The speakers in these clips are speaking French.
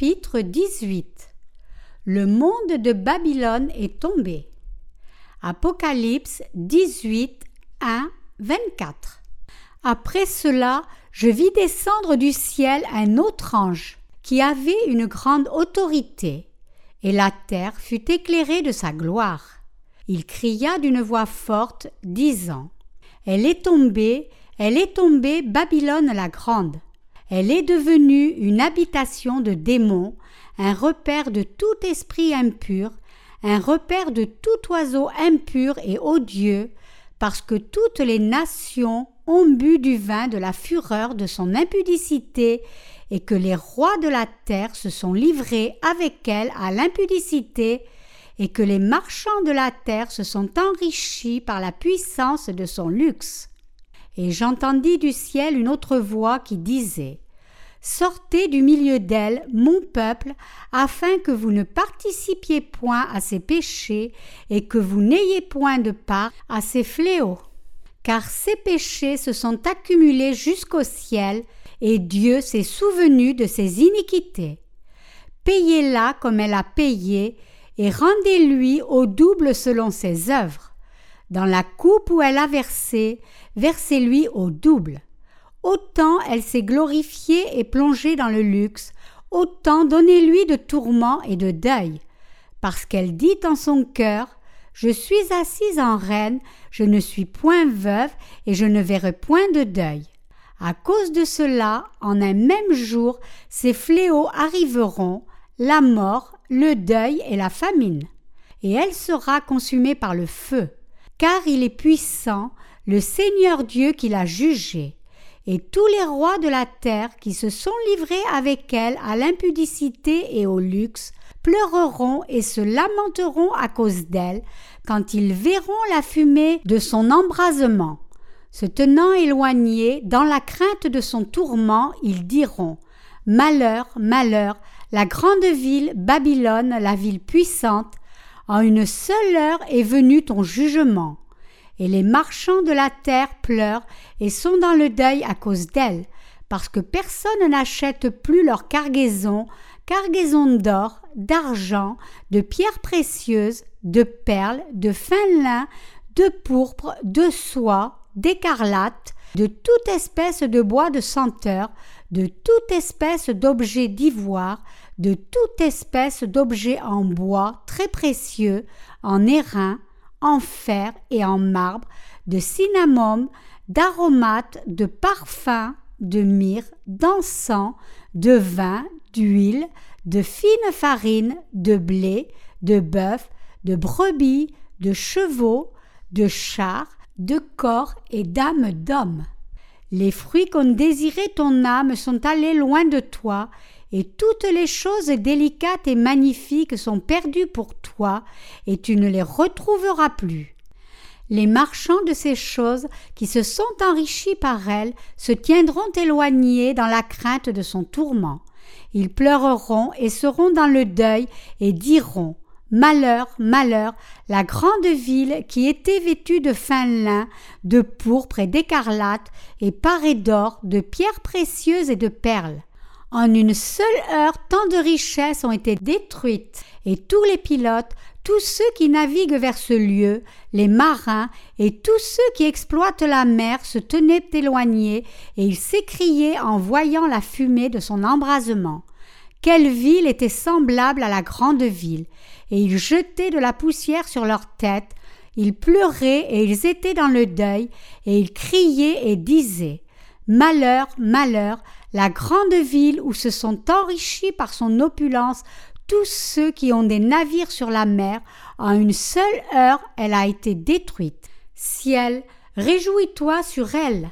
Chapitre 18 Le monde de Babylone est tombé. Apocalypse 18, 1, 24 Après cela, je vis descendre du ciel un autre ange, qui avait une grande autorité, et la terre fut éclairée de sa gloire. Il cria d'une voix forte, disant Elle est tombée, elle est tombée, Babylone la grande. Elle est devenue une habitation de démons, un repère de tout esprit impur, un repère de tout oiseau impur et odieux, parce que toutes les nations ont bu du vin de la fureur de son impudicité, et que les rois de la terre se sont livrés avec elle à l'impudicité, et que les marchands de la terre se sont enrichis par la puissance de son luxe. Et j'entendis du ciel une autre voix qui disait Sortez du milieu d'elle, mon peuple, afin que vous ne participiez point à ses péchés et que vous n'ayez point de part à ses fléaux. Car ses péchés se sont accumulés jusqu'au ciel, et Dieu s'est souvenu de ses iniquités. Payez-la comme elle a payé, et rendez-lui au double selon ses œuvres. Dans la coupe où elle a versé, versez-lui au double. Autant elle s'est glorifiée et plongée dans le luxe, autant donnez-lui de tourments et de deuil, parce qu'elle dit en son cœur Je suis assise en reine, je ne suis point veuve, et je ne verrai point de deuil. À cause de cela, en un même jour, ces fléaux arriveront, la mort, le deuil et la famine. Et elle sera consumée par le feu, car il est puissant, le Seigneur Dieu qui l'a jugée et tous les rois de la terre qui se sont livrés avec elle à l'impudicité et au luxe pleureront et se lamenteront à cause d'elle quand ils verront la fumée de son embrasement. Se tenant éloignés, dans la crainte de son tourment, ils diront Malheur, malheur, la grande ville, Babylone, la ville puissante, en une seule heure est venu ton jugement et les marchands de la terre pleurent et sont dans le deuil à cause d'elle, parce que personne n'achète plus leur cargaison, cargaison d'or, d'argent, de pierres précieuses, de perles, de fin lin, de pourpre, de soie, d'écarlate, de toute espèce de bois de senteur, de toute espèce d'objet d'ivoire, de toute espèce d'objet en bois très précieux, en airain, en fer et en marbre, de cinnamome, d'aromates, de parfums, de myrrhe, d'encens, de vin, d'huile, de fine farine, de blé, de bœuf, de brebis, de chevaux, de chars, de corps et d'âmes d'hommes. Les fruits qu'ont désiré ton âme sont allés loin de toi, et toutes les choses délicates et magnifiques sont perdues pour toi, et tu ne les retrouveras plus. Les marchands de ces choses qui se sont enrichis par elles se tiendront éloignés dans la crainte de son tourment. Ils pleureront et seront dans le deuil et diront Malheur, malheur, la grande ville qui était vêtue de fin lin, de pourpre et d'écarlate, et parée d'or, de pierres précieuses et de perles. En une seule heure, tant de richesses ont été détruites, et tous les pilotes, tous ceux qui naviguent vers ce lieu, les marins et tous ceux qui exploitent la mer se tenaient éloignés, et ils s'écriaient en voyant la fumée de son embrasement. Quelle ville était semblable à la grande ville, et ils jetaient de la poussière sur leurs têtes, ils pleuraient et ils étaient dans le deuil, et ils criaient et disaient Malheur, malheur, la grande ville où se sont enrichis par son opulence tous ceux qui ont des navires sur la mer, en une seule heure elle a été détruite. Ciel, réjouis-toi sur elle.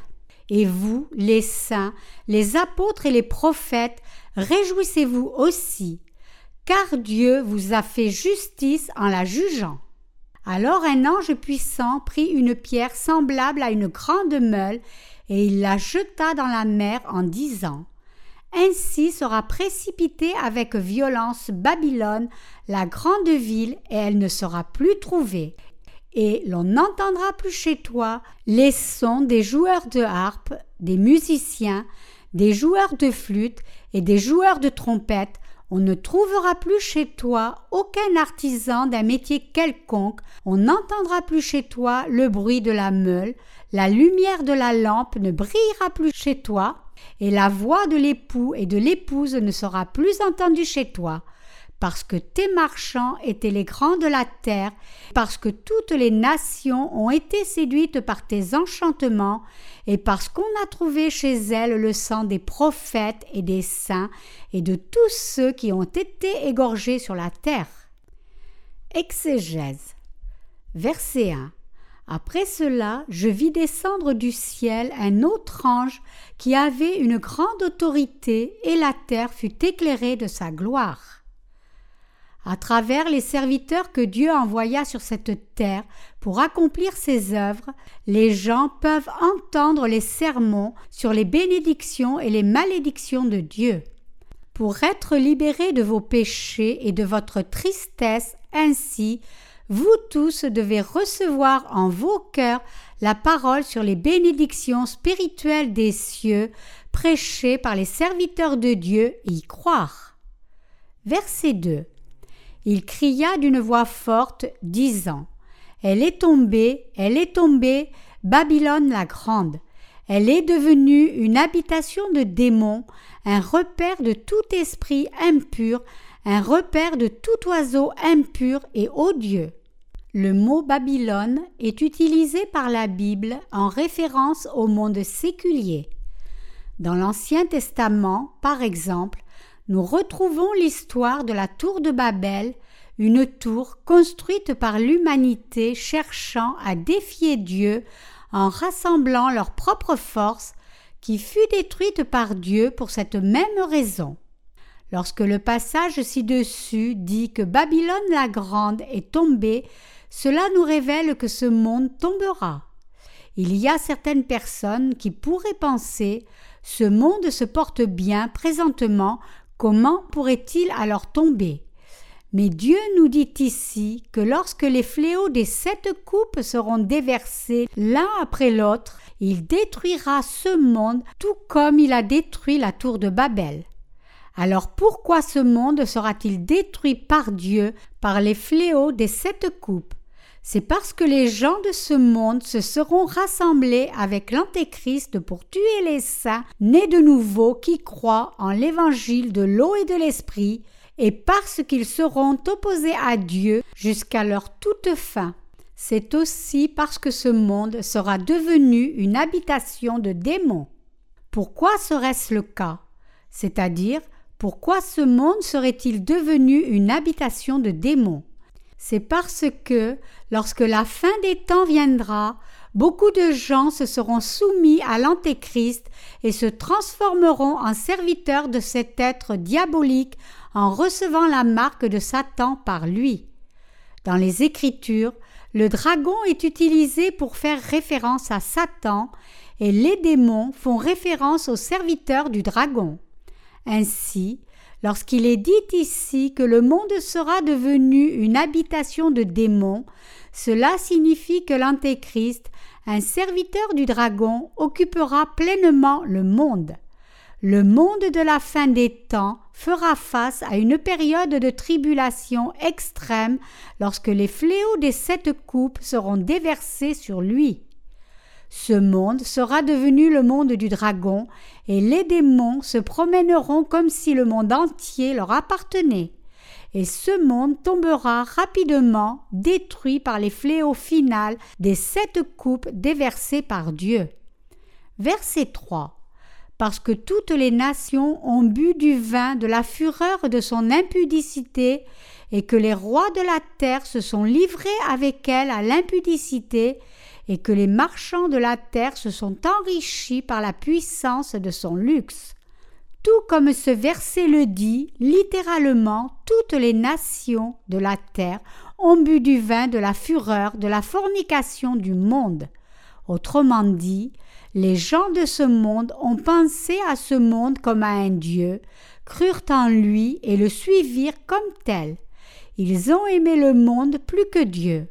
Et vous, les saints, les apôtres et les prophètes, réjouissez-vous aussi, car Dieu vous a fait justice en la jugeant. Alors un ange puissant prit une pierre semblable à une grande meule et il la jeta dans la mer en disant Ainsi sera précipitée avec violence Babylone, la grande ville, et elle ne sera plus trouvée. Et l'on n'entendra plus chez toi les sons des joueurs de harpe, des musiciens, des joueurs de flûte et des joueurs de trompette, on ne trouvera plus chez toi aucun artisan d'un métier quelconque, on n'entendra plus chez toi le bruit de la meule, la lumière de la lampe ne brillera plus chez toi, et la voix de l'époux et de l'épouse ne sera plus entendue chez toi. Parce que tes marchands étaient les grands de la terre, parce que toutes les nations ont été séduites par tes enchantements, et parce qu'on a trouvé chez elles le sang des prophètes et des saints, et de tous ceux qui ont été égorgés sur la terre. Exégèse. Verset 1. Après cela, je vis descendre du ciel un autre ange qui avait une grande autorité, et la terre fut éclairée de sa gloire à travers les serviteurs que Dieu envoya sur cette terre pour accomplir ses œuvres, les gens peuvent entendre les sermons sur les bénédictions et les malédictions de Dieu. Pour être libérés de vos péchés et de votre tristesse ainsi, vous tous devez recevoir en vos cœurs la parole sur les bénédictions spirituelles des cieux prêchées par les serviteurs de Dieu et y croire. Verset 2 il cria d'une voix forte, disant Elle est tombée, elle est tombée, Babylone la grande. Elle est devenue une habitation de démons, un repère de tout esprit impur, un repère de tout oiseau impur et odieux. Le mot Babylone est utilisé par la Bible en référence au monde séculier. Dans l'Ancien Testament, par exemple, nous retrouvons l'histoire de la tour de Babel, une tour construite par l'humanité cherchant à défier Dieu en rassemblant leurs propres forces, qui fut détruite par Dieu pour cette même raison. Lorsque le passage ci-dessus dit que Babylone la grande est tombée, cela nous révèle que ce monde tombera. Il y a certaines personnes qui pourraient penser ce monde se porte bien présentement Comment pourrait-il alors tomber? Mais Dieu nous dit ici que lorsque les fléaux des sept coupes seront déversés l'un après l'autre, il détruira ce monde tout comme il a détruit la tour de Babel. Alors pourquoi ce monde sera-t-il détruit par Dieu par les fléaux des sept coupes? C'est parce que les gens de ce monde se seront rassemblés avec l'Antéchrist pour tuer les saints nés de nouveau qui croient en l'évangile de l'eau et de l'esprit, et parce qu'ils seront opposés à Dieu jusqu'à leur toute fin. C'est aussi parce que ce monde sera devenu une habitation de démons. Pourquoi serait-ce le cas? C'est-à-dire, pourquoi ce monde serait-il devenu une habitation de démons? C'est parce que, lorsque la fin des temps viendra, beaucoup de gens se seront soumis à l'Antéchrist et se transformeront en serviteurs de cet être diabolique en recevant la marque de Satan par lui. Dans les Écritures, le dragon est utilisé pour faire référence à Satan et les démons font référence aux serviteurs du dragon. Ainsi, Lorsqu'il est dit ici que le monde sera devenu une habitation de démons, cela signifie que l'Antéchrist, un serviteur du dragon, occupera pleinement le monde. Le monde de la fin des temps fera face à une période de tribulation extrême lorsque les fléaux des sept coupes seront déversés sur lui. Ce monde sera devenu le monde du dragon, et les démons se promèneront comme si le monde entier leur appartenait. Et ce monde tombera rapidement, détruit par les fléaux finales des sept coupes déversées par Dieu. Verset 3 parce que toutes les nations ont bu du vin de la fureur de son impudicité, et que les rois de la terre se sont livrés avec elle à l'impudicité, et que les marchands de la terre se sont enrichis par la puissance de son luxe. Tout comme ce verset le dit, littéralement, toutes les nations de la terre ont bu du vin de la fureur, de la fornication du monde. Autrement dit, les gens de ce monde ont pensé à ce monde comme à un Dieu, crurent en lui et le suivirent comme tel. Ils ont aimé le monde plus que Dieu.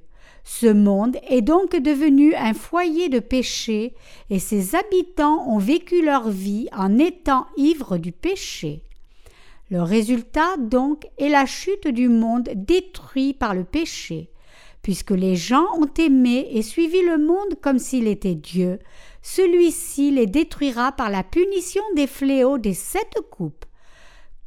Ce monde est donc devenu un foyer de péché et ses habitants ont vécu leur vie en étant ivres du péché. Le résultat donc est la chute du monde détruit par le péché. Puisque les gens ont aimé et suivi le monde comme s'il était Dieu, celui-ci les détruira par la punition des fléaux des sept coupes.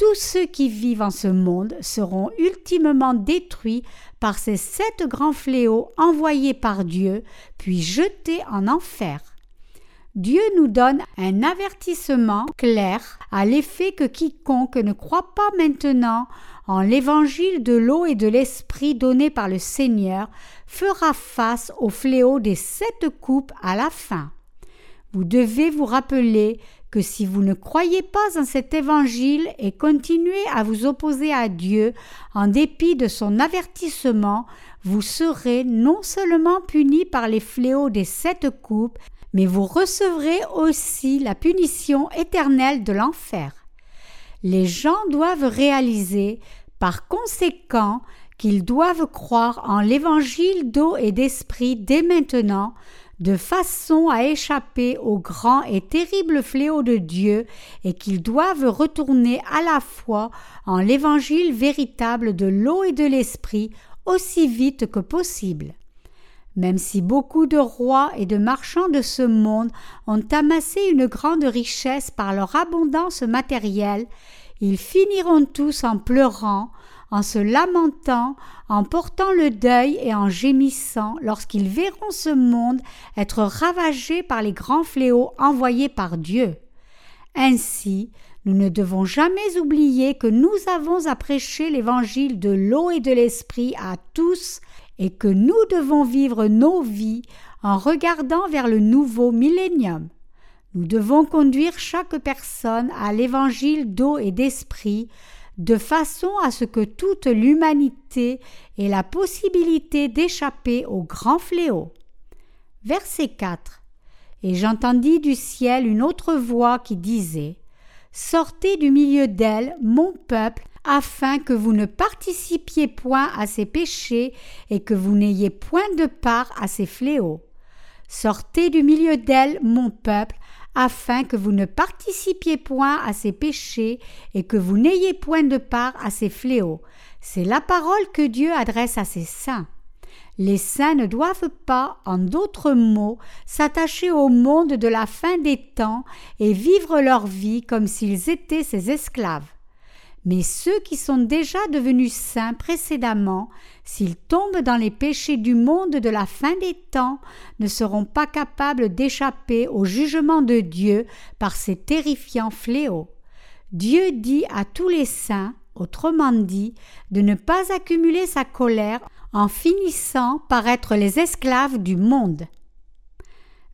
Tous ceux qui vivent en ce monde seront ultimement détruits par ces sept grands fléaux envoyés par Dieu, puis jetés en enfer. Dieu nous donne un avertissement clair à l'effet que quiconque ne croit pas maintenant en l'évangile de l'eau et de l'esprit donné par le Seigneur fera face au fléau des sept coupes à la fin. Vous devez vous rappeler que si vous ne croyez pas en cet évangile et continuez à vous opposer à Dieu en dépit de son avertissement, vous serez non seulement punis par les fléaux des sept coupes, mais vous recevrez aussi la punition éternelle de l'enfer. Les gens doivent réaliser, par conséquent, qu'ils doivent croire en l'évangile d'eau et d'esprit dès maintenant, de façon à échapper au grand et terrible fléau de Dieu, et qu'ils doivent retourner à la foi en l'évangile véritable de l'eau et de l'esprit aussi vite que possible. Même si beaucoup de rois et de marchands de ce monde ont amassé une grande richesse par leur abondance matérielle, ils finiront tous en pleurant, en se lamentant, en portant le deuil et en gémissant lorsqu'ils verront ce monde être ravagé par les grands fléaux envoyés par Dieu. Ainsi, nous ne devons jamais oublier que nous avons à prêcher l'évangile de l'eau et de l'esprit à tous et que nous devons vivre nos vies en regardant vers le nouveau millénium. Nous devons conduire chaque personne à l'évangile d'eau et d'esprit de façon à ce que toute l'humanité ait la possibilité d'échapper au grand fléau. Verset 4. Et j'entendis du ciel une autre voix qui disait Sortez du milieu d'elle, mon peuple, afin que vous ne participiez point à ses péchés et que vous n'ayez point de part à ses fléaux. Sortez du milieu d'elle, mon peuple, afin que vous ne participiez point à ses péchés et que vous n'ayez point de part à ses fléaux. C'est la parole que Dieu adresse à ses saints. Les saints ne doivent pas, en d'autres mots, s'attacher au monde de la fin des temps et vivre leur vie comme s'ils étaient ses esclaves. Mais ceux qui sont déjà devenus saints précédemment, s'ils tombent dans les péchés du monde de la fin des temps, ne seront pas capables d'échapper au jugement de Dieu par ces terrifiants fléaux. Dieu dit à tous les saints, autrement dit, de ne pas accumuler sa colère en finissant par être les esclaves du monde.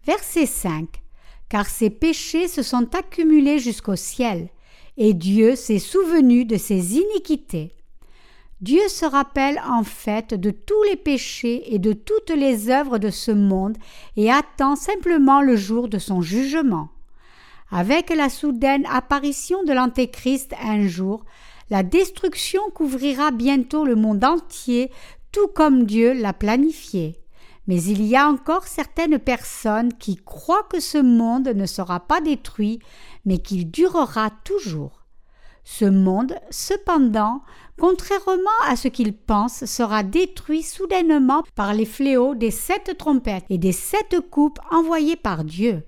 Verset 5 Car ces péchés se sont accumulés jusqu'au ciel et Dieu s'est souvenu de ses iniquités. Dieu se rappelle en fait de tous les péchés et de toutes les œuvres de ce monde et attend simplement le jour de son jugement. Avec la soudaine apparition de l'Antéchrist un jour, la destruction couvrira bientôt le monde entier tout comme Dieu l'a planifié. Mais il y a encore certaines personnes qui croient que ce monde ne sera pas détruit, mais qu'il durera toujours. Ce monde, cependant, contrairement à ce qu'ils pensent, sera détruit soudainement par les fléaux des sept trompettes et des sept coupes envoyées par Dieu.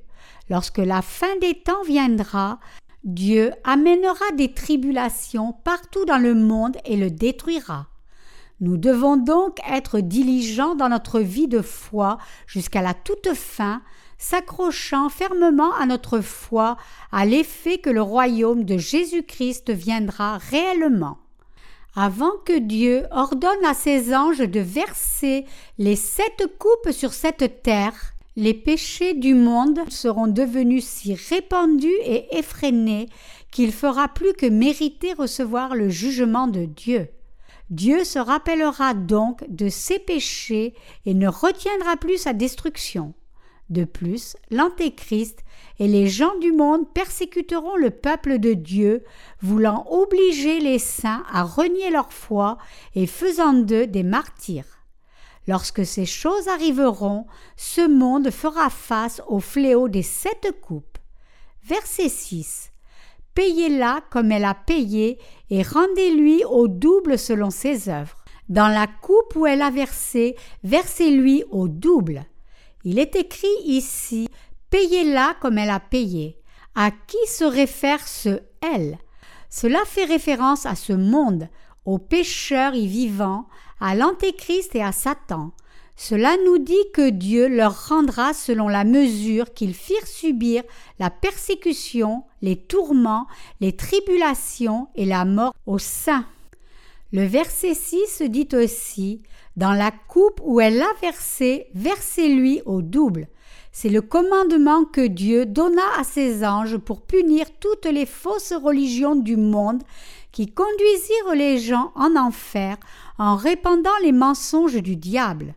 Lorsque la fin des temps viendra, Dieu amènera des tribulations partout dans le monde et le détruira. Nous devons donc être diligents dans notre vie de foi jusqu'à la toute fin, s'accrochant fermement à notre foi, à l'effet que le royaume de Jésus-Christ viendra réellement. Avant que Dieu ordonne à ses anges de verser les sept coupes sur cette terre, les péchés du monde seront devenus si répandus et effrénés qu'il fera plus que mériter recevoir le jugement de Dieu. Dieu se rappellera donc de ses péchés et ne retiendra plus sa destruction. De plus, l'Antéchrist et les gens du monde persécuteront le peuple de Dieu, voulant obliger les saints à renier leur foi et faisant d'eux des martyrs. Lorsque ces choses arriveront, ce monde fera face au fléau des sept coupes. Verset 6. Payez-la comme elle a payé et rendez-lui au double selon ses œuvres. Dans la coupe où elle a versé, versez-lui au double. Il est écrit ici Payez-la comme elle a payé. À qui se réfère ce elle? Cela fait référence à ce monde, aux pécheurs y vivants, à l'Antéchrist et à Satan. Cela nous dit que Dieu leur rendra selon la mesure qu'ils firent subir la persécution, les tourments, les tribulations et la mort aux saints. Le verset 6 dit aussi Dans la coupe où elle a versé, versez-lui au double. C'est le commandement que Dieu donna à ses anges pour punir toutes les fausses religions du monde qui conduisirent les gens en enfer en répandant les mensonges du diable.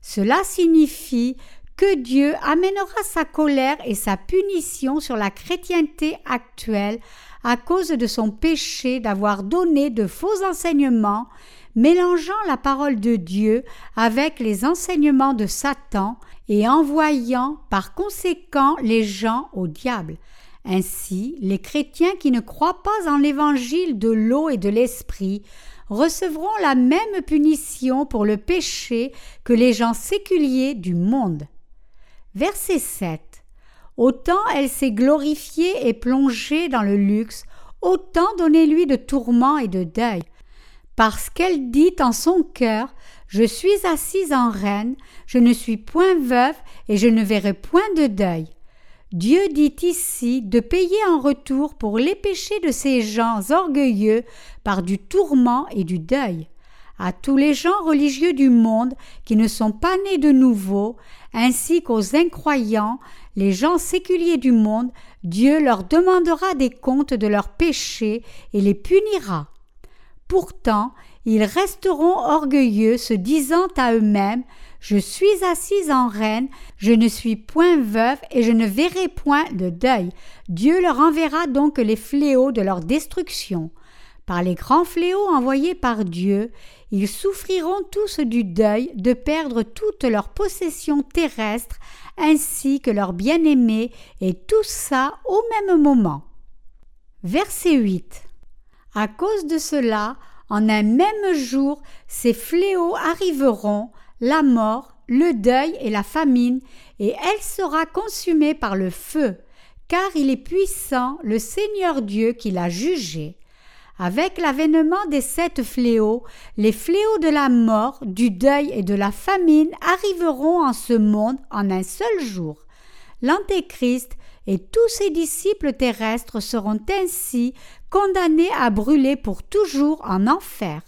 Cela signifie que Dieu amènera sa colère et sa punition sur la chrétienté actuelle à cause de son péché d'avoir donné de faux enseignements, mélangeant la parole de Dieu avec les enseignements de Satan et envoyant par conséquent les gens au diable. Ainsi, les chrétiens qui ne croient pas en l'évangile de l'eau et de l'esprit recevront la même punition pour le péché que les gens séculiers du monde. Verset 7. Autant elle s'est glorifiée et plongée dans le luxe, autant donnez-lui de tourments et de deuil. Parce qu'elle dit en son cœur Je suis assise en reine, je ne suis point veuve et je ne verrai point de deuil. Dieu dit ici de payer en retour pour les péchés de ces gens orgueilleux par du tourment et du deuil. À tous les gens religieux du monde qui ne sont pas nés de nouveau, ainsi qu'aux incroyants, les gens séculiers du monde, Dieu leur demandera des comptes de leurs péchés et les punira. Pourtant, ils resteront orgueilleux, se disant à eux-mêmes je suis assise en reine, je ne suis point veuve et je ne verrai point de deuil. Dieu leur enverra donc les fléaux de leur destruction. Par les grands fléaux envoyés par Dieu, ils souffriront tous du deuil de perdre toute leur possession terrestre ainsi que leurs bien-aimés et tout ça au même moment. Verset 8. À cause de cela, en un même jour, ces fléaux arriveront, la mort, le deuil et la famine, et elle sera consumée par le feu, car il est puissant, le Seigneur Dieu qui l'a jugé. Avec l'avènement des sept fléaux, les fléaux de la mort, du deuil et de la famine arriveront en ce monde en un seul jour. L'Antéchrist et tous ses disciples terrestres seront ainsi condamnés à brûler pour toujours en enfer.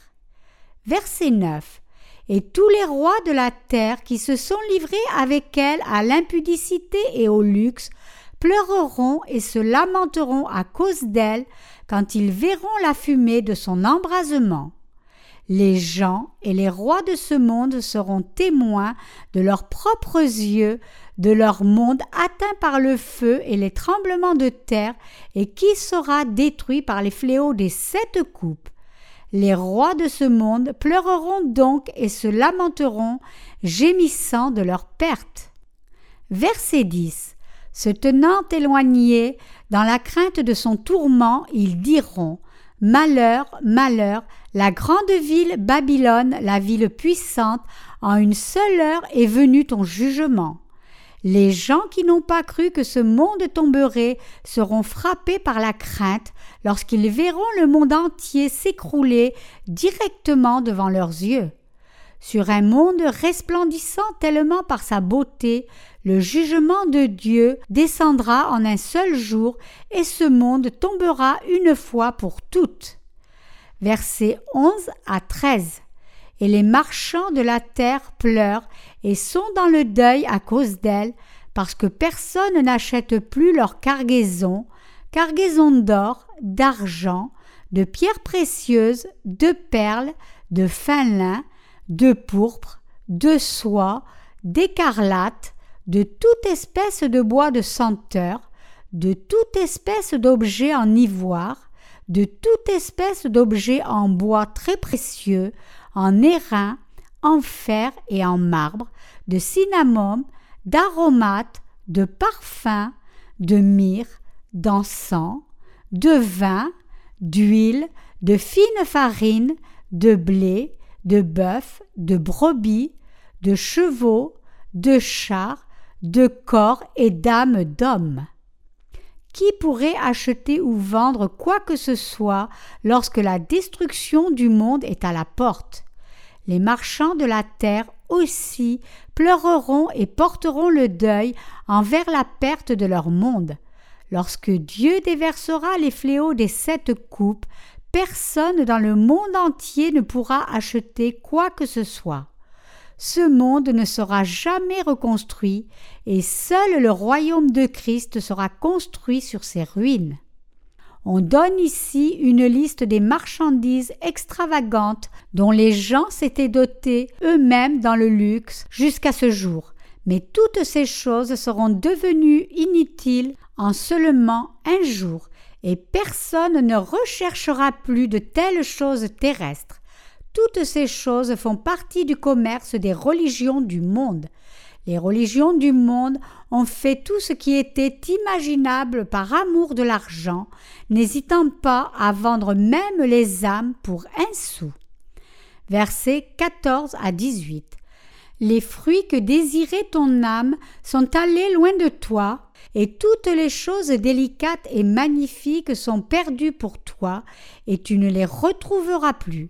Verset 9 et tous les rois de la terre qui se sont livrés avec elle à l'impudicité et au luxe pleureront et se lamenteront à cause d'elle quand ils verront la fumée de son embrasement. Les gens et les rois de ce monde seront témoins de leurs propres yeux de leur monde atteint par le feu et les tremblements de terre et qui sera détruit par les fléaux des sept coupes. Les rois de ce monde pleureront donc et se lamenteront, gémissant de leur perte. Verset 10. Se tenant éloignés, dans la crainte de son tourment, ils diront Malheur, malheur, la grande ville Babylone, la ville puissante, en une seule heure est venu ton jugement. Les gens qui n'ont pas cru que ce monde tomberait seront frappés par la crainte lorsqu'ils verront le monde entier s'écrouler directement devant leurs yeux. Sur un monde resplendissant tellement par sa beauté, le jugement de Dieu descendra en un seul jour et ce monde tombera une fois pour toutes. Versets 11 à 13 et les marchands de la terre pleurent et sont dans le deuil à cause d'elle, parce que personne n'achète plus leur cargaison, cargaison d'or, d'argent, de pierres précieuses, de perles, de fin lin, de pourpre, de soie, d'écarlate, de toute espèce de bois de senteur, de toute espèce d'objets en ivoire, de toute espèce d'objets en bois très précieux, en airain, en fer et en marbre, de cinnamome, d'aromates, de parfums, de myrrhe, d'encens, de vin, d'huile, de fine farine, de blé, de bœuf, de brebis, de chevaux, de chars, de corps et d'âmes d'hommes. Qui pourrait acheter ou vendre quoi que ce soit lorsque la destruction du monde est à la porte? Les marchands de la terre aussi pleureront et porteront le deuil envers la perte de leur monde. Lorsque Dieu déversera les fléaux des sept coupes, personne dans le monde entier ne pourra acheter quoi que ce soit ce monde ne sera jamais reconstruit et seul le royaume de Christ sera construit sur ses ruines. On donne ici une liste des marchandises extravagantes dont les gens s'étaient dotés eux-mêmes dans le luxe jusqu'à ce jour, mais toutes ces choses seront devenues inutiles en seulement un jour, et personne ne recherchera plus de telles choses terrestres. Toutes ces choses font partie du commerce des religions du monde. Les religions du monde ont fait tout ce qui était imaginable par amour de l'argent, n'hésitant pas à vendre même les âmes pour un sou. Versets 14 à 18. Les fruits que désirait ton âme sont allés loin de toi, et toutes les choses délicates et magnifiques sont perdues pour toi, et tu ne les retrouveras plus.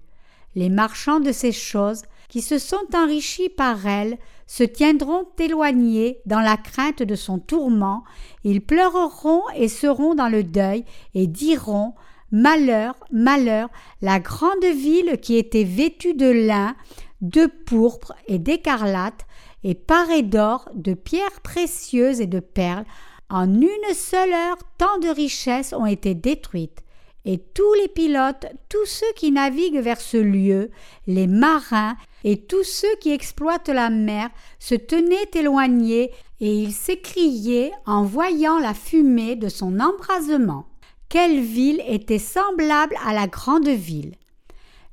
Les marchands de ces choses, qui se sont enrichis par elles, se tiendront éloignés dans la crainte de son tourment, ils pleureront et seront dans le deuil, et diront Malheur, malheur, la grande ville qui était vêtue de lin, de pourpre et d'écarlate, et parée d'or, de pierres précieuses et de perles, en une seule heure tant de richesses ont été détruites et tous les pilotes, tous ceux qui naviguent vers ce lieu, les marins et tous ceux qui exploitent la mer se tenaient éloignés et ils s'écriaient en voyant la fumée de son embrasement. Quelle ville était semblable à la grande ville?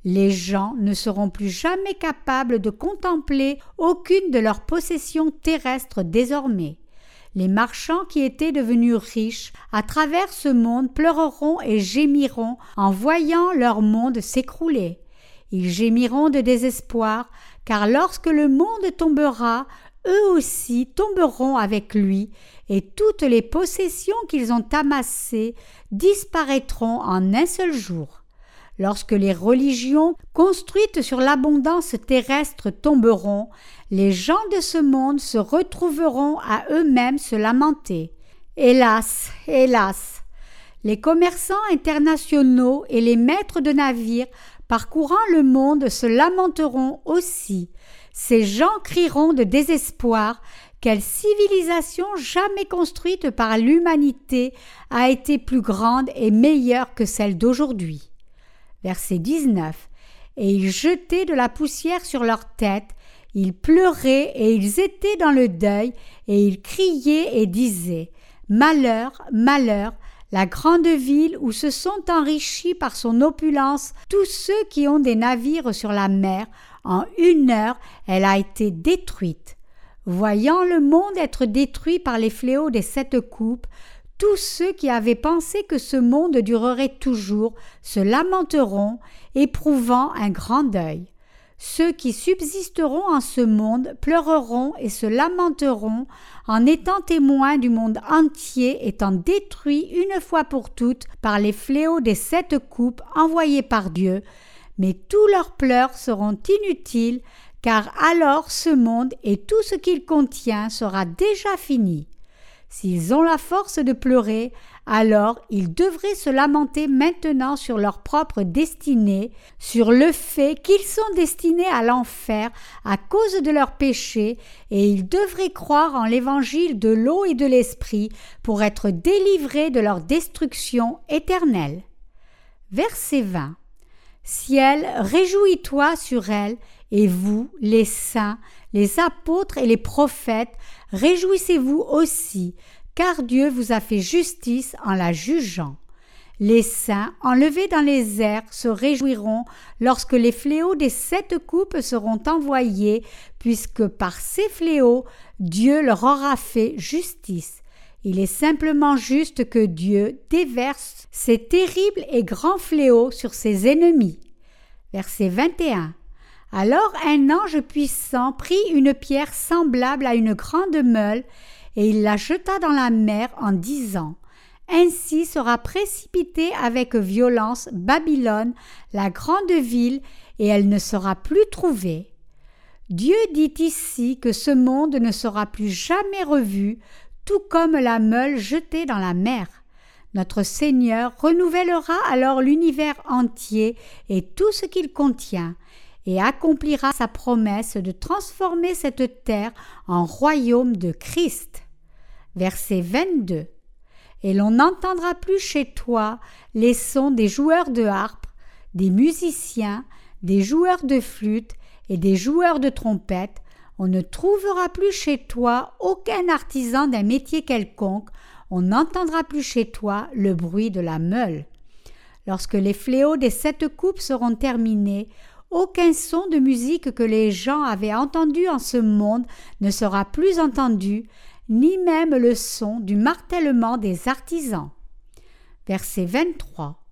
Les gens ne seront plus jamais capables de contempler aucune de leurs possessions terrestres désormais. Les marchands qui étaient devenus riches à travers ce monde pleureront et gémiront en voyant leur monde s'écrouler. Ils gémiront de désespoir, car lorsque le monde tombera, eux aussi tomberont avec lui, et toutes les possessions qu'ils ont amassées disparaîtront en un seul jour. Lorsque les religions construites sur l'abondance terrestre tomberont, les gens de ce monde se retrouveront à eux-mêmes se lamenter. Hélas, hélas. Les commerçants internationaux et les maîtres de navires parcourant le monde se lamenteront aussi. Ces gens crieront de désespoir quelle civilisation jamais construite par l'humanité a été plus grande et meilleure que celle d'aujourd'hui? Verset 19. Et ils jetaient de la poussière sur leurs têtes ils pleuraient et ils étaient dans le deuil, et ils criaient et disaient Malheur, malheur, la grande ville où se sont enrichis par son opulence tous ceux qui ont des navires sur la mer, en une heure elle a été détruite. Voyant le monde être détruit par les fléaux des sept coupes, tous ceux qui avaient pensé que ce monde durerait toujours se lamenteront, éprouvant un grand deuil. Ceux qui subsisteront en ce monde pleureront et se lamenteront en étant témoins du monde entier étant détruit une fois pour toutes par les fléaux des sept coupes envoyées par Dieu, mais tous leurs pleurs seront inutiles, car alors ce monde et tout ce qu'il contient sera déjà fini. S'ils ont la force de pleurer, alors ils devraient se lamenter maintenant sur leur propre destinée, sur le fait qu'ils sont destinés à l'enfer à cause de leurs péchés, et ils devraient croire en l'évangile de l'eau et de l'esprit pour être délivrés de leur destruction éternelle. Verset 20. Ciel, réjouis-toi sur elle, et vous, les saints, les apôtres et les prophètes, réjouissez-vous aussi, car Dieu vous a fait justice en la jugeant. Les saints, enlevés dans les airs, se réjouiront lorsque les fléaux des sept coupes seront envoyés, puisque par ces fléaux Dieu leur aura fait justice. Il est simplement juste que Dieu déverse ces terribles et grands fléaux sur ses ennemis. Verset 21. Alors un ange puissant prit une pierre semblable à une grande meule, et il la jeta dans la mer en disant ainsi sera précipitée avec violence Babylone, la grande ville, et elle ne sera plus trouvée. Dieu dit ici que ce monde ne sera plus jamais revu, tout comme la meule jetée dans la mer. Notre Seigneur renouvellera alors l'univers entier et tout ce qu'il contient, et accomplira sa promesse de transformer cette terre en royaume de Christ. Verset 22 et l'on n'entendra plus chez toi les sons des joueurs de harpe, des musiciens, des joueurs de flûte et des joueurs de trompette, on ne trouvera plus chez toi aucun artisan d'un métier quelconque, on n'entendra plus chez toi le bruit de la meule. Lorsque les fléaux des sept coupes seront terminés, aucun son de musique que les gens avaient entendu en ce monde ne sera plus entendu, ni même le son du martèlement des artisans. Verset 23.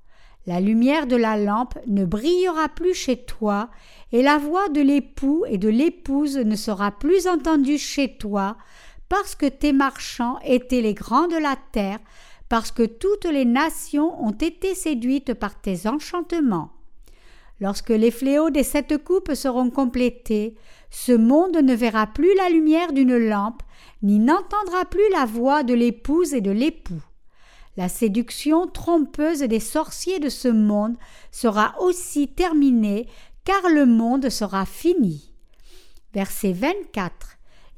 La lumière de la lampe ne brillera plus chez toi, et la voix de l'époux et de l'épouse ne sera plus entendue chez toi, parce que tes marchands étaient les grands de la terre, parce que toutes les nations ont été séduites par tes enchantements. Lorsque les fléaux des sept coupes seront complétés, ce monde ne verra plus la lumière d'une lampe, ni n'entendra plus la voix de l'épouse et de l'époux. La séduction trompeuse des sorciers de ce monde sera aussi terminée, car le monde sera fini. Verset 24.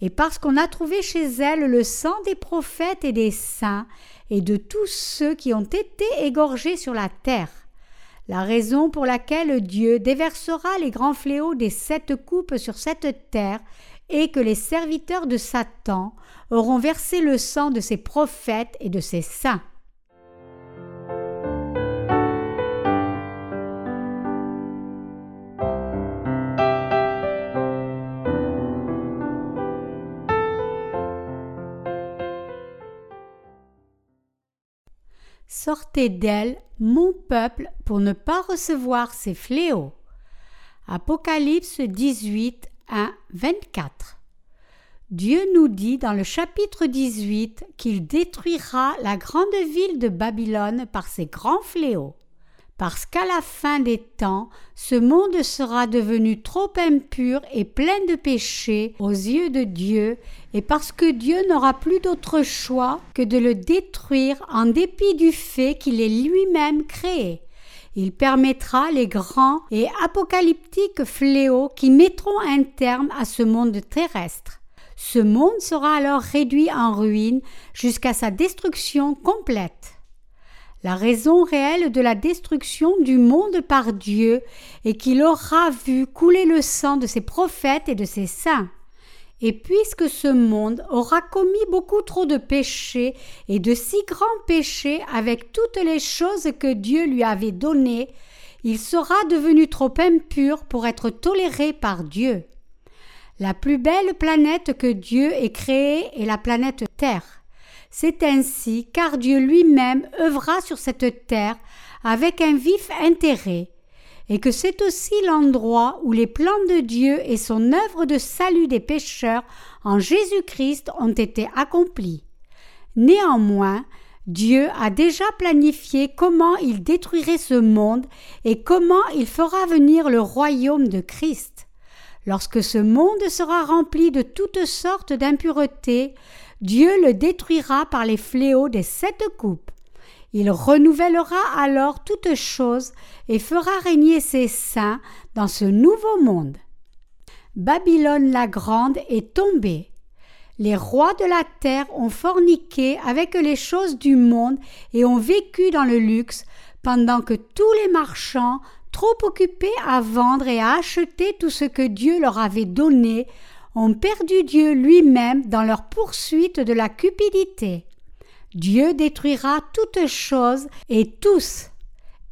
Et parce qu'on a trouvé chez elle le sang des prophètes et des saints, et de tous ceux qui ont été égorgés sur la terre. La raison pour laquelle Dieu déversera les grands fléaux des sept coupes sur cette terre et que les serviteurs de Satan auront versé le sang de ses prophètes et de ses saints. Sortez d'elle, mon peuple, pour ne pas recevoir ces fléaux. Apocalypse 18, 1, 24. Dieu nous dit dans le chapitre 18 qu'il détruira la grande ville de Babylone par ses grands fléaux. Parce qu'à la fin des temps, ce monde sera devenu trop impur et plein de péchés aux yeux de Dieu, et parce que Dieu n'aura plus d'autre choix que de le détruire en dépit du fait qu'il est lui-même créé. Il permettra les grands et apocalyptiques fléaux qui mettront un terme à ce monde terrestre. Ce monde sera alors réduit en ruine jusqu'à sa destruction complète. La raison réelle de la destruction du monde par Dieu est qu'il aura vu couler le sang de ses prophètes et de ses saints. Et puisque ce monde aura commis beaucoup trop de péchés et de si grands péchés avec toutes les choses que Dieu lui avait données, il sera devenu trop impur pour être toléré par Dieu. La plus belle planète que Dieu ait créée est la planète Terre. C'est ainsi car Dieu lui-même œuvra sur cette terre avec un vif intérêt et que c'est aussi l'endroit où les plans de Dieu et son œuvre de salut des pécheurs en Jésus-Christ ont été accomplis. Néanmoins, Dieu a déjà planifié comment il détruirait ce monde et comment il fera venir le royaume de Christ. Lorsque ce monde sera rempli de toutes sortes d'impuretés, Dieu le détruira par les fléaux des sept coupes. Il renouvellera alors toutes choses et fera régner ses saints dans ce nouveau monde. Babylone la grande est tombée. Les rois de la terre ont forniqué avec les choses du monde et ont vécu dans le luxe, pendant que tous les marchands, trop occupés à vendre et à acheter tout ce que Dieu leur avait donné, ont perdu Dieu lui-même dans leur poursuite de la cupidité. Dieu détruira toutes choses et tous,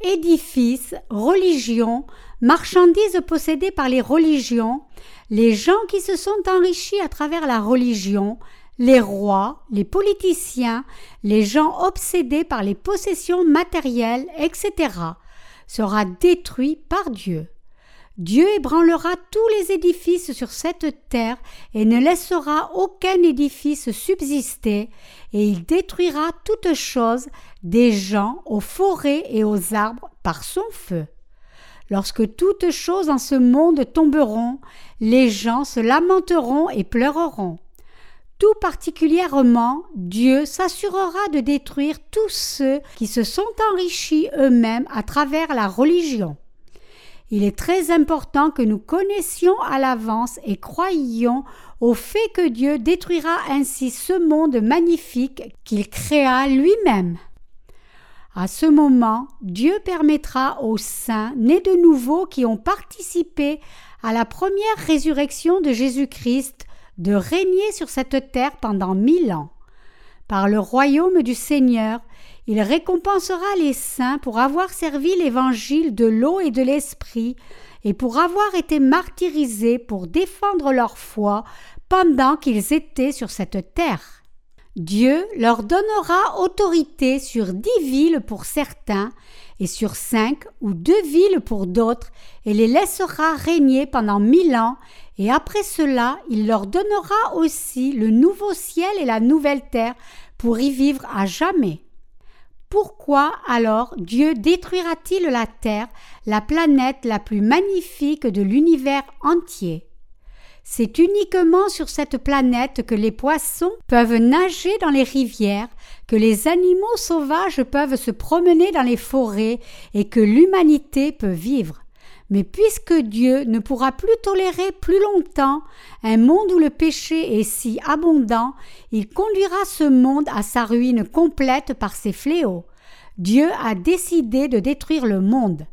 édifices, religions, marchandises possédées par les religions, les gens qui se sont enrichis à travers la religion, les rois, les politiciens, les gens obsédés par les possessions matérielles, etc., sera détruit par Dieu. Dieu ébranlera tous les édifices sur cette terre et ne laissera aucun édifice subsister, et il détruira toutes choses, des gens aux forêts et aux arbres, par son feu. Lorsque toutes choses en ce monde tomberont, les gens se lamenteront et pleureront. Tout particulièrement, Dieu s'assurera de détruire tous ceux qui se sont enrichis eux-mêmes à travers la religion. Il est très important que nous connaissions à l'avance et croyions au fait que Dieu détruira ainsi ce monde magnifique qu'il créa lui-même. À ce moment, Dieu permettra aux saints nés de nouveau qui ont participé à la première résurrection de Jésus-Christ de régner sur cette terre pendant mille ans. Par le royaume du Seigneur, il récompensera les saints pour avoir servi l'évangile de l'eau et de l'esprit, et pour avoir été martyrisés pour défendre leur foi pendant qu'ils étaient sur cette terre. Dieu leur donnera autorité sur dix villes pour certains, et sur cinq ou deux villes pour d'autres, et les laissera régner pendant mille ans, et après cela il leur donnera aussi le nouveau ciel et la nouvelle terre pour y vivre à jamais. Pourquoi alors Dieu détruira-t-il la Terre, la planète la plus magnifique de l'univers entier? C'est uniquement sur cette planète que les poissons peuvent nager dans les rivières, que les animaux sauvages peuvent se promener dans les forêts et que l'humanité peut vivre. Mais puisque Dieu ne pourra plus tolérer plus longtemps un monde où le péché est si abondant, il conduira ce monde à sa ruine complète par ses fléaux. Dieu a décidé de détruire le monde.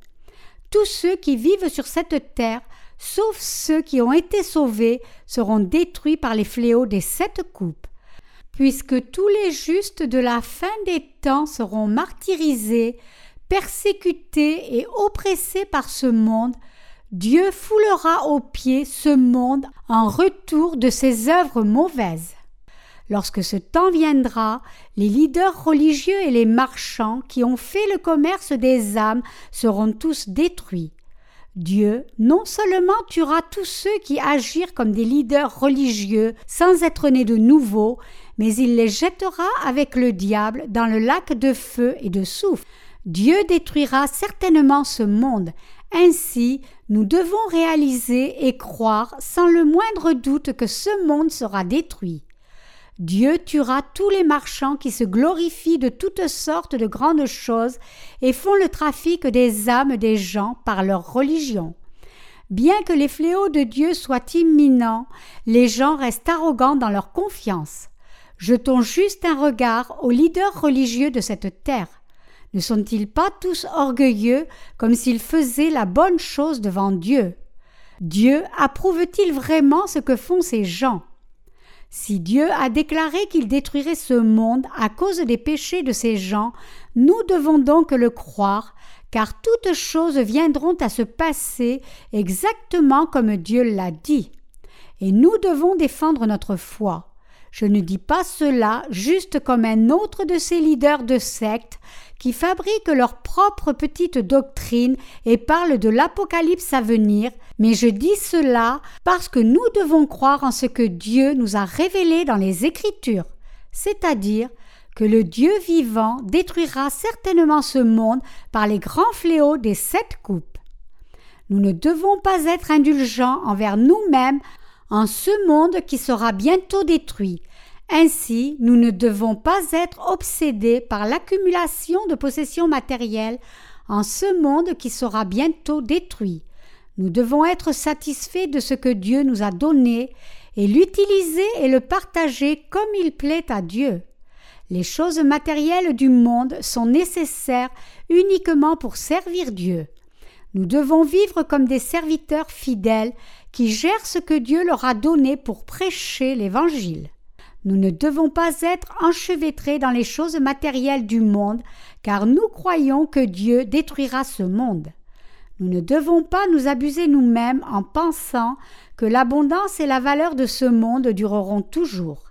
Tous ceux qui vivent sur cette terre, sauf ceux qui ont été sauvés, seront détruits par les fléaux des sept coupes. Puisque tous les justes de la fin des temps seront martyrisés, persécutés et oppressés par ce monde, Dieu foulera aux pieds ce monde en retour de ses œuvres mauvaises. Lorsque ce temps viendra, les leaders religieux et les marchands qui ont fait le commerce des âmes seront tous détruits. Dieu non seulement tuera tous ceux qui agirent comme des leaders religieux sans être nés de nouveau, mais il les jettera avec le diable dans le lac de feu et de soufre. Dieu détruira certainement ce monde. Ainsi, nous devons réaliser et croire sans le moindre doute que ce monde sera détruit. Dieu tuera tous les marchands qui se glorifient de toutes sortes de grandes choses et font le trafic des âmes des gens par leur religion. Bien que les fléaux de Dieu soient imminents, les gens restent arrogants dans leur confiance. Jetons juste un regard aux leaders religieux de cette terre. Ne sont-ils pas tous orgueilleux comme s'ils faisaient la bonne chose devant Dieu? Dieu approuve-t-il vraiment ce que font ces gens? Si Dieu a déclaré qu'il détruirait ce monde à cause des péchés de ces gens, nous devons donc le croire, car toutes choses viendront à se passer exactement comme Dieu l'a dit. Et nous devons défendre notre foi. Je ne dis pas cela juste comme un autre de ces leaders de secte qui fabriquent leur propre petite doctrine et parlent de l'apocalypse à venir, mais je dis cela parce que nous devons croire en ce que Dieu nous a révélé dans les Écritures, c'est-à-dire que le Dieu vivant détruira certainement ce monde par les grands fléaux des sept coupes. Nous ne devons pas être indulgents envers nous-mêmes en ce monde qui sera bientôt détruit. Ainsi, nous ne devons pas être obsédés par l'accumulation de possessions matérielles en ce monde qui sera bientôt détruit. Nous devons être satisfaits de ce que Dieu nous a donné et l'utiliser et le partager comme il plaît à Dieu. Les choses matérielles du monde sont nécessaires uniquement pour servir Dieu. Nous devons vivre comme des serviteurs fidèles qui gèrent ce que Dieu leur a donné pour prêcher l'Évangile. Nous ne devons pas être enchevêtrés dans les choses matérielles du monde, car nous croyons que Dieu détruira ce monde. Nous ne devons pas nous abuser nous-mêmes en pensant que l'abondance et la valeur de ce monde dureront toujours.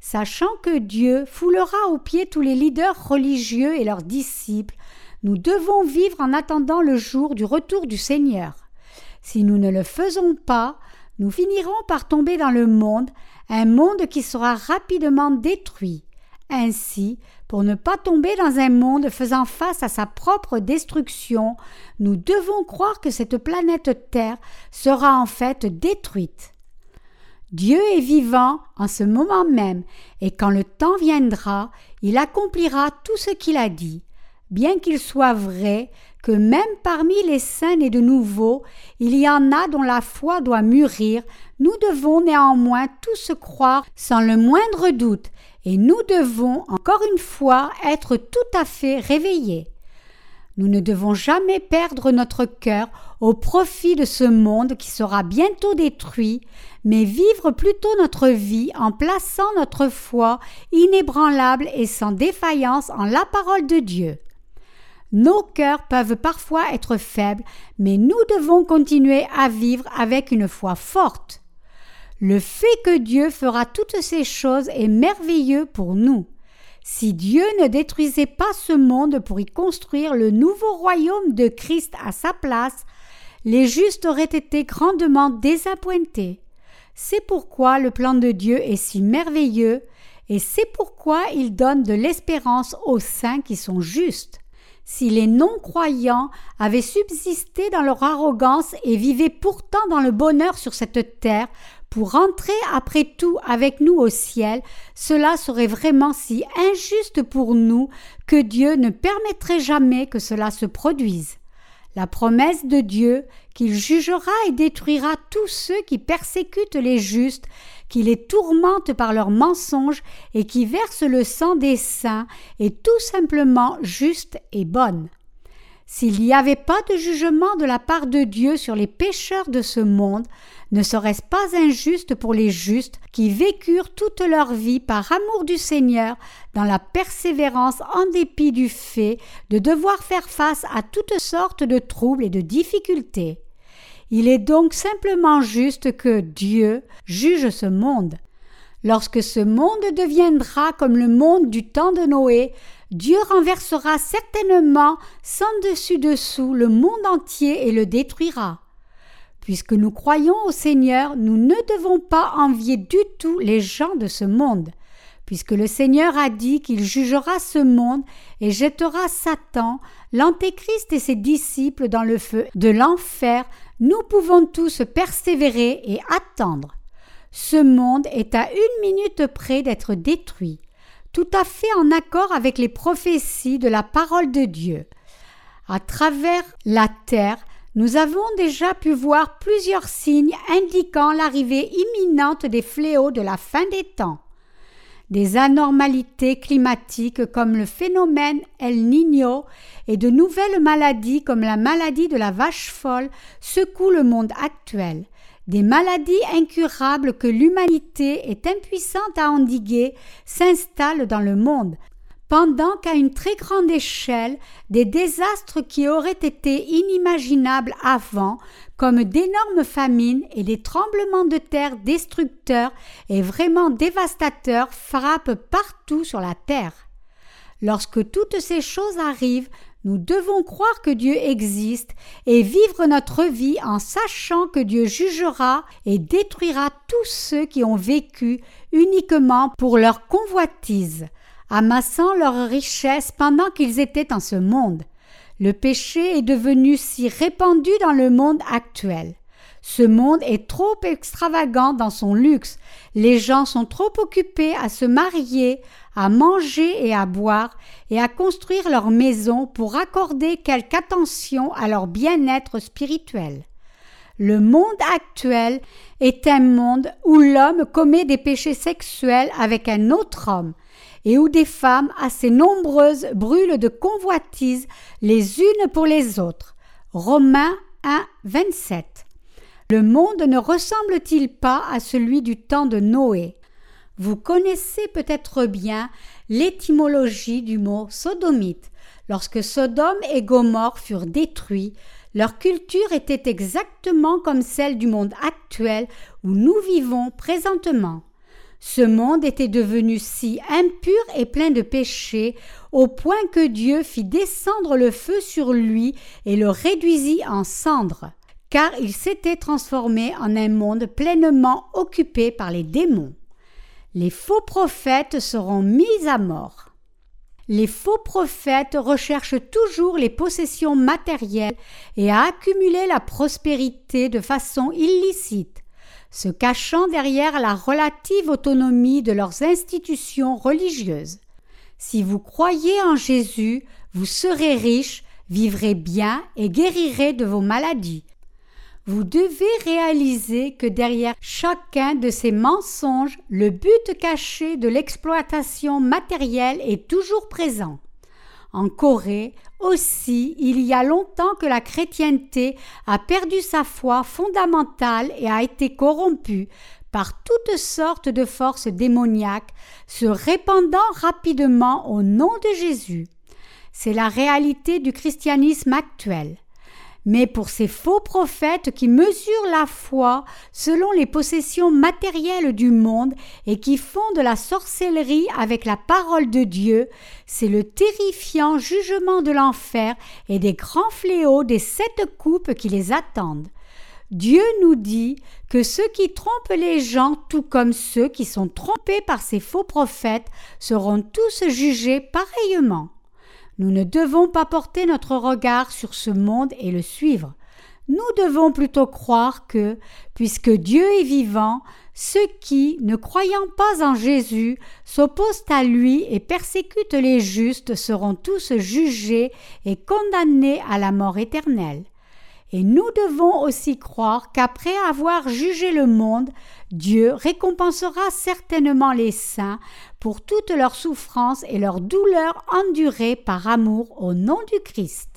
Sachant que Dieu foulera aux pieds tous les leaders religieux et leurs disciples, nous devons vivre en attendant le jour du retour du Seigneur. Si nous ne le faisons pas, nous finirons par tomber dans le monde, un monde qui sera rapidement détruit. Ainsi, pour ne pas tomber dans un monde faisant face à sa propre destruction, nous devons croire que cette planète Terre sera en fait détruite. Dieu est vivant en ce moment même, et quand le temps viendra, il accomplira tout ce qu'il a dit. Bien qu'il soit vrai que même parmi les saints et de nouveau, il y en a dont la foi doit mûrir, nous devons néanmoins tous croire sans le moindre doute, et nous devons encore une fois être tout à fait réveillés. Nous ne devons jamais perdre notre cœur au profit de ce monde qui sera bientôt détruit, mais vivre plutôt notre vie en plaçant notre foi inébranlable et sans défaillance en la parole de Dieu. Nos cœurs peuvent parfois être faibles, mais nous devons continuer à vivre avec une foi forte. Le fait que Dieu fera toutes ces choses est merveilleux pour nous. Si Dieu ne détruisait pas ce monde pour y construire le nouveau royaume de Christ à sa place, les justes auraient été grandement désappointés. C'est pourquoi le plan de Dieu est si merveilleux, et c'est pourquoi il donne de l'espérance aux saints qui sont justes si les non-croyants avaient subsisté dans leur arrogance et vivaient pourtant dans le bonheur sur cette terre, pour entrer après tout avec nous au ciel, cela serait vraiment si injuste pour nous que Dieu ne permettrait jamais que cela se produise. La promesse de Dieu qu'il jugera et détruira tous ceux qui persécutent les justes qui les tourmentent par leurs mensonges et qui versent le sang des saints est tout simplement juste et bonne. S'il n'y avait pas de jugement de la part de Dieu sur les pécheurs de ce monde, ne serait-ce pas injuste pour les justes qui vécurent toute leur vie par amour du Seigneur dans la persévérance en dépit du fait de devoir faire face à toutes sortes de troubles et de difficultés? Il est donc simplement juste que Dieu juge ce monde. Lorsque ce monde deviendra comme le monde du temps de Noé, Dieu renversera certainement sans dessus-dessous le monde entier et le détruira. Puisque nous croyons au Seigneur, nous ne devons pas envier du tout les gens de ce monde puisque le Seigneur a dit qu'il jugera ce monde et jettera Satan, l'Antéchrist et ses disciples dans le feu de l'enfer, nous pouvons tous persévérer et attendre. Ce monde est à une minute près d'être détruit, tout à fait en accord avec les prophéties de la parole de Dieu. À travers la terre, nous avons déjà pu voir plusieurs signes indiquant l'arrivée imminente des fléaux de la fin des temps. Des anormalités climatiques comme le phénomène El Niño et de nouvelles maladies comme la maladie de la vache folle secouent le monde actuel. Des maladies incurables que l'humanité est impuissante à endiguer s'installent dans le monde, pendant qu'à une très grande échelle, des désastres qui auraient été inimaginables avant, comme d'énormes famines et des tremblements de terre destructeurs et vraiment dévastateurs, frappent partout sur la terre. Lorsque toutes ces choses arrivent, nous devons croire que Dieu existe et vivre notre vie en sachant que Dieu jugera et détruira tous ceux qui ont vécu uniquement pour leur convoitise amassant leurs richesses pendant qu'ils étaient en ce monde. Le péché est devenu si répandu dans le monde actuel. Ce monde est trop extravagant dans son luxe. Les gens sont trop occupés à se marier, à manger et à boire, et à construire leur maison pour accorder quelque attention à leur bien-être spirituel. Le monde actuel est un monde où l'homme commet des péchés sexuels avec un autre homme, et où des femmes assez nombreuses brûlent de convoitise les unes pour les autres. Romains 1, 27. Le monde ne ressemble-t-il pas à celui du temps de Noé? Vous connaissez peut-être bien l'étymologie du mot sodomite. Lorsque Sodome et Gomorre furent détruits, leur culture était exactement comme celle du monde actuel où nous vivons présentement. Ce monde était devenu si impur et plein de péchés, au point que Dieu fit descendre le feu sur lui et le réduisit en cendres, car il s'était transformé en un monde pleinement occupé par les démons. Les faux prophètes seront mis à mort. Les faux prophètes recherchent toujours les possessions matérielles et à accumuler la prospérité de façon illicite se cachant derrière la relative autonomie de leurs institutions religieuses. Si vous croyez en Jésus, vous serez riche, vivrez bien et guérirez de vos maladies. Vous devez réaliser que derrière chacun de ces mensonges, le but caché de l'exploitation matérielle est toujours présent. En Corée aussi, il y a longtemps que la chrétienté a perdu sa foi fondamentale et a été corrompue par toutes sortes de forces démoniaques, se répandant rapidement au nom de Jésus. C'est la réalité du christianisme actuel. Mais pour ces faux prophètes qui mesurent la foi selon les possessions matérielles du monde et qui font de la sorcellerie avec la parole de Dieu, c'est le terrifiant jugement de l'enfer et des grands fléaux des sept coupes qui les attendent. Dieu nous dit que ceux qui trompent les gens, tout comme ceux qui sont trompés par ces faux prophètes, seront tous jugés pareillement. Nous ne devons pas porter notre regard sur ce monde et le suivre. Nous devons plutôt croire que, puisque Dieu est vivant, ceux qui, ne croyant pas en Jésus, s'opposent à lui et persécutent les justes seront tous jugés et condamnés à la mort éternelle. Et nous devons aussi croire qu'après avoir jugé le monde, Dieu récompensera certainement les saints pour toutes leurs souffrances et leurs douleurs endurées par amour au nom du Christ.